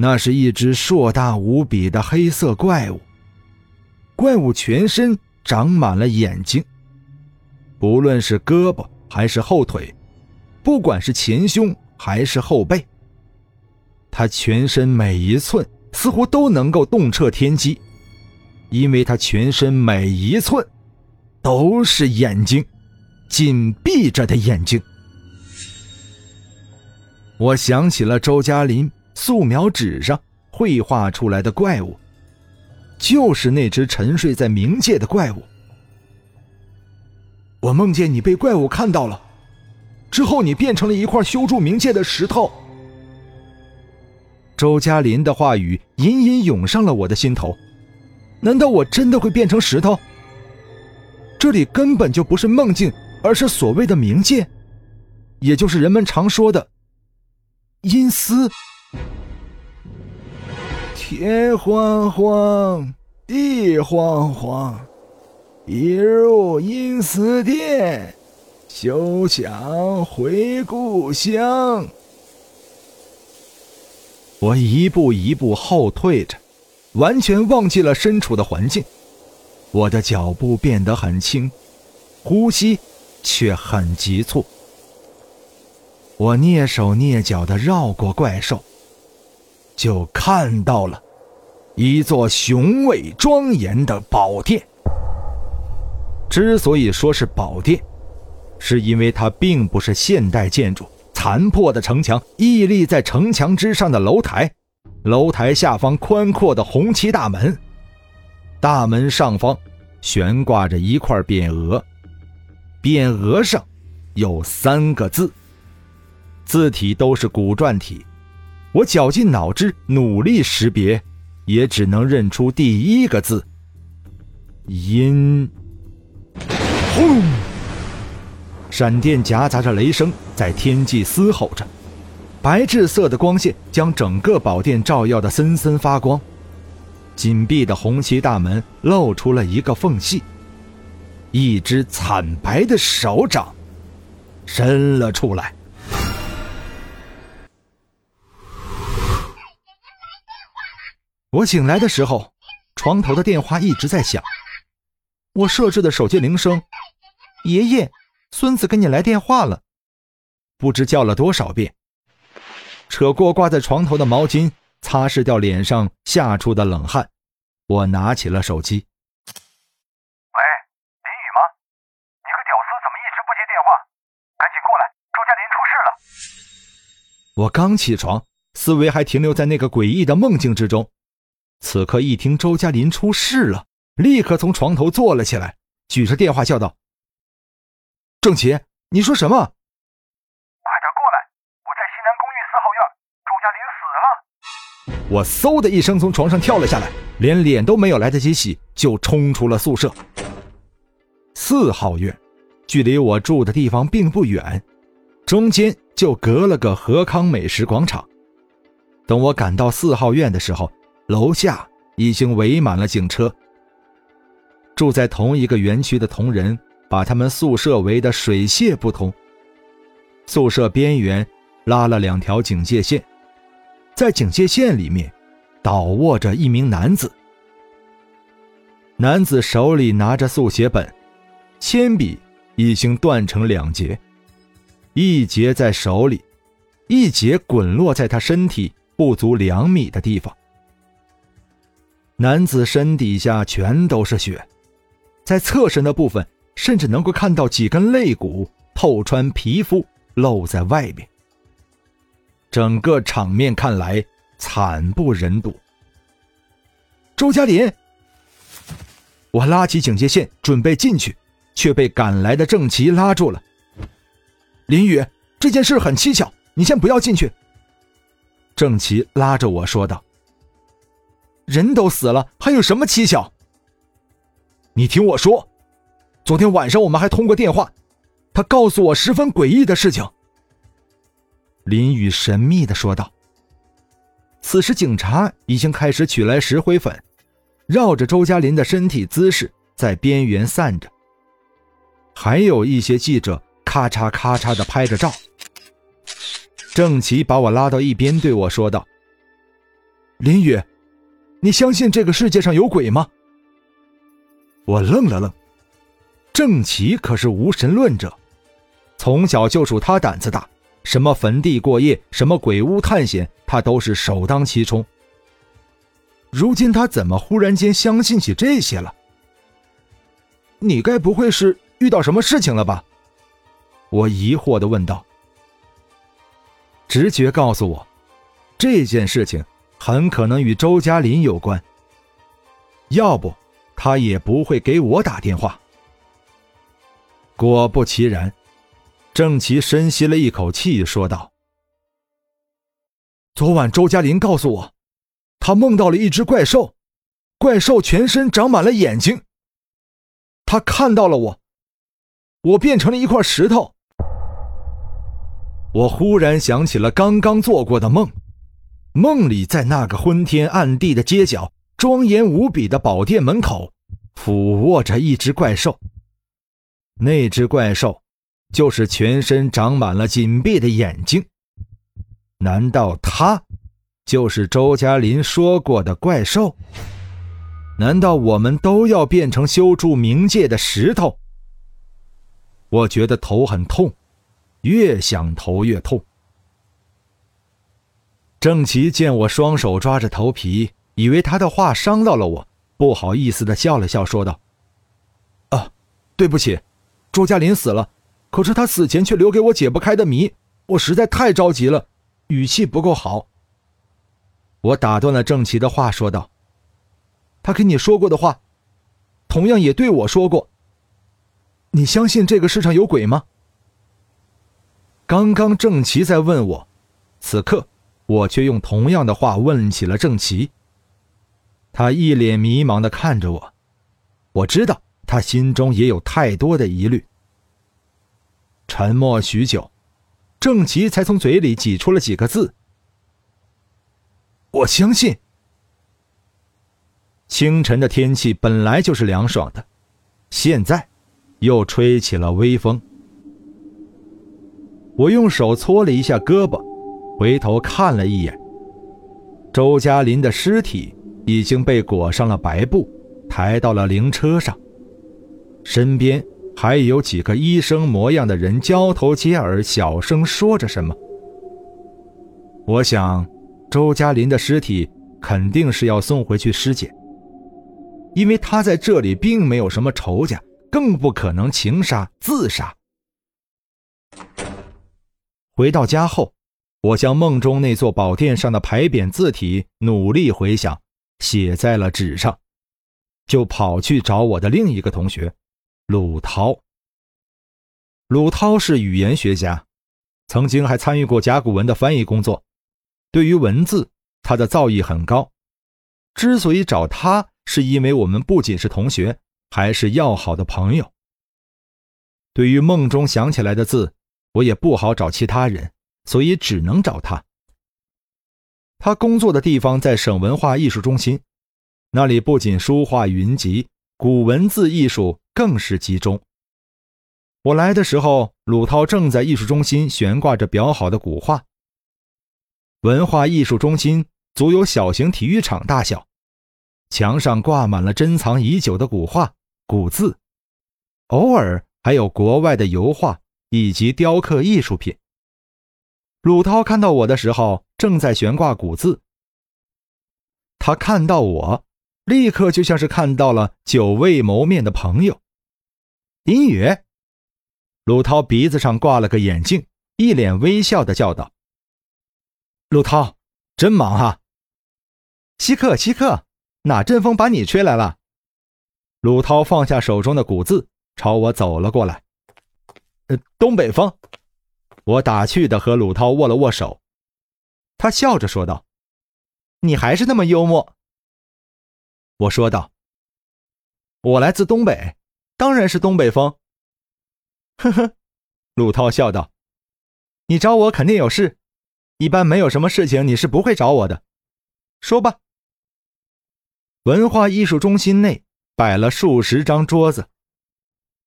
那是一只硕大无比的黑色怪物。怪物全身长满了眼睛，不论是胳膊还是后腿，不管是前胸还是后背，它全身每一寸似乎都能够洞彻天机，因为它全身每一寸都是眼睛，紧闭着的眼睛。我想起了周嘉林。素描纸上绘画出来的怪物，就是那只沉睡在冥界的怪物。我梦见你被怪物看到了，之后你变成了一块修筑冥界的石头。周嘉林的话语隐隐涌上了我的心头，难道我真的会变成石头？这里根本就不是梦境，而是所谓的冥界，也就是人们常说的阴司。天荒荒，地荒荒，一入阴司殿，休想回故乡。我一步一步后退着，完全忘记了身处的环境。我的脚步变得很轻，呼吸却很急促。我蹑手蹑脚的绕过怪兽。就看到了一座雄伟庄严的宝殿。之所以说是宝殿，是因为它并不是现代建筑，残破的城墙屹立在城墙之上的楼台，楼台下方宽阔的红旗大门，大门上方悬挂着一块匾额，匾额上有三个字，字体都是古篆体。我绞尽脑汁努力识别，也只能认出第一个字“阴”。轰！闪电夹杂着雷声在天际嘶吼着，白炽色的光线将整个宝殿照耀的森森发光。紧闭的红旗大门露出了一个缝隙，一只惨白的手掌伸了出来。我醒来的时候，床头的电话一直在响。我设置的手机铃声：“爷爷，孙子给你来电话了。”不知叫了多少遍。扯过挂在床头的毛巾，擦拭掉脸上吓出的冷汗。我拿起了手机：“喂，林雨吗？你个屌丝怎么一直不接电话？赶紧过来，周嘉林出事了！”我刚起床，思维还停留在那个诡异的梦境之中。此刻一听周嘉林出事了，立刻从床头坐了起来，举着电话叫道：“郑奇，你说什么？快点过来！我在西南公寓四号院，周嘉林死了！”我嗖的一声从床上跳了下来，连脸都没有来得及洗，就冲出了宿舍。四号院距离我住的地方并不远，中间就隔了个和康美食广场。等我赶到四号院的时候，楼下已经围满了警车。住在同一个园区的同仁把他们宿舍围得水泄不通。宿舍边缘拉了两条警戒线，在警戒线里面倒卧着一名男子。男子手里拿着速写本，铅笔已经断成两截，一截在手里，一截滚落在他身体不足两米的地方。男子身底下全都是血，在侧身的部分甚至能够看到几根肋骨透穿皮肤露在外面。整个场面看来惨不忍睹。周嘉林，我拉起警戒线准备进去，却被赶来的郑奇拉住了。林宇，这件事很蹊跷，你先不要进去。郑奇拉着我说道。人都死了，还有什么蹊跷？你听我说，昨天晚上我们还通过电话，他告诉我十分诡异的事情。林雨神秘的说道。此时，警察已经开始取来石灰粉，绕着周嘉林的身体姿势在边缘散着。还有一些记者咔嚓咔嚓的拍着照。郑奇把我拉到一边，对我说道：“林雨，你相信这个世界上有鬼吗？”我愣了愣。郑奇可是无神论者，从小就属他胆子大。什么坟地过夜，什么鬼屋探险，他都是首当其冲。如今他怎么忽然间相信起这些了？你该不会是遇到什么事情了吧？我疑惑的问道。直觉告诉我，这件事情很可能与周嘉林有关。要不，他也不会给我打电话。果不其然。郑奇深吸了一口气，说道：“昨晚周嘉林告诉我，他梦到了一只怪兽，怪兽全身长满了眼睛。他看到了我，我变成了一块石头。我忽然想起了刚刚做过的梦，梦里在那个昏天暗地的街角，庄严无比的宝殿门口，俯卧着一只怪兽。那只怪兽。”就是全身长满了紧闭的眼睛，难道他就是周嘉林说过的怪兽？难道我们都要变成修筑冥界的石头？我觉得头很痛，越想头越痛。郑奇见我双手抓着头皮，以为他的话伤到了我，不好意思的笑了笑，说道：“啊，对不起，周嘉林死了。”可是他死前却留给我解不开的谜，我实在太着急了，语气不够好。我打断了郑奇的话，说道：“他跟你说过的话，同样也对我说过。你相信这个世上有鬼吗？”刚刚郑奇在问我，此刻我却用同样的话问起了郑奇。他一脸迷茫的看着我，我知道他心中也有太多的疑虑。沉默许久，郑奇才从嘴里挤出了几个字：“我相信。”清晨的天气本来就是凉爽的，现在又吹起了微风。我用手搓了一下胳膊，回头看了一眼，周嘉林的尸体已经被裹上了白布，抬到了灵车上，身边。还有几个医生模样的人交头接耳，小声说着什么。我想，周嘉林的尸体肯定是要送回去尸检，因为他在这里并没有什么仇家，更不可能情杀自杀。回到家后，我将梦中那座宝殿上的牌匾字体努力回想，写在了纸上，就跑去找我的另一个同学。鲁涛，鲁涛是语言学家，曾经还参与过甲骨文的翻译工作。对于文字，他的造诣很高。之所以找他，是因为我们不仅是同学，还是要好的朋友。对于梦中想起来的字，我也不好找其他人，所以只能找他。他工作的地方在省文化艺术中心，那里不仅书画云集，古文字艺术。更是集中。我来的时候，鲁涛正在艺术中心悬挂着裱好的古画。文化艺术中心足有小型体育场大小，墙上挂满了珍藏已久的古画、古字，偶尔还有国外的油画以及雕刻艺术品。鲁涛看到我的时候，正在悬挂古字。他看到我，立刻就像是看到了久未谋面的朋友。林雨，鲁涛鼻子上挂了个眼镜，一脸微笑的叫道：“鲁涛，真忙啊！”稀客，稀客，哪阵风把你吹来了？鲁涛放下手中的古字，朝我走了过来。“呃，东北风。”我打趣的和鲁涛握了握手，他笑着说道：“你还是那么幽默。”我说道：“我来自东北，当然是东北风。”呵呵，鲁涛笑道：“你找我肯定有事，一般没有什么事情你是不会找我的。说吧。”文化艺术中心内摆了数十张桌子，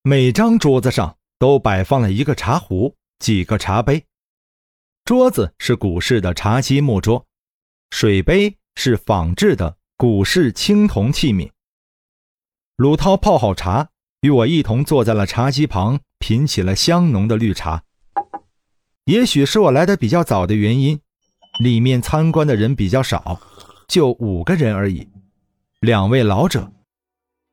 每张桌子上都摆放了一个茶壶、几个茶杯。桌子是古式的茶几木桌，水杯是仿制的古式青铜器皿。鲁涛泡好茶，与我一同坐在了茶几旁，品起了香浓的绿茶。也许是我来的比较早的原因，里面参观的人比较少，就五个人而已，两位老者，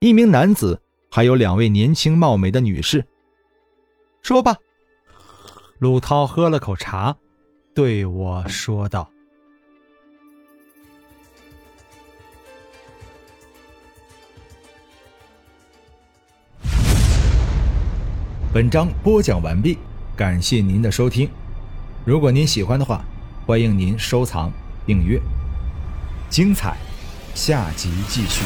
一名男子，还有两位年轻貌美的女士。说吧，鲁涛喝了口茶。对我说道：“本章播讲完毕，感谢您的收听。如果您喜欢的话，欢迎您收藏、订阅。精彩，下集继续。”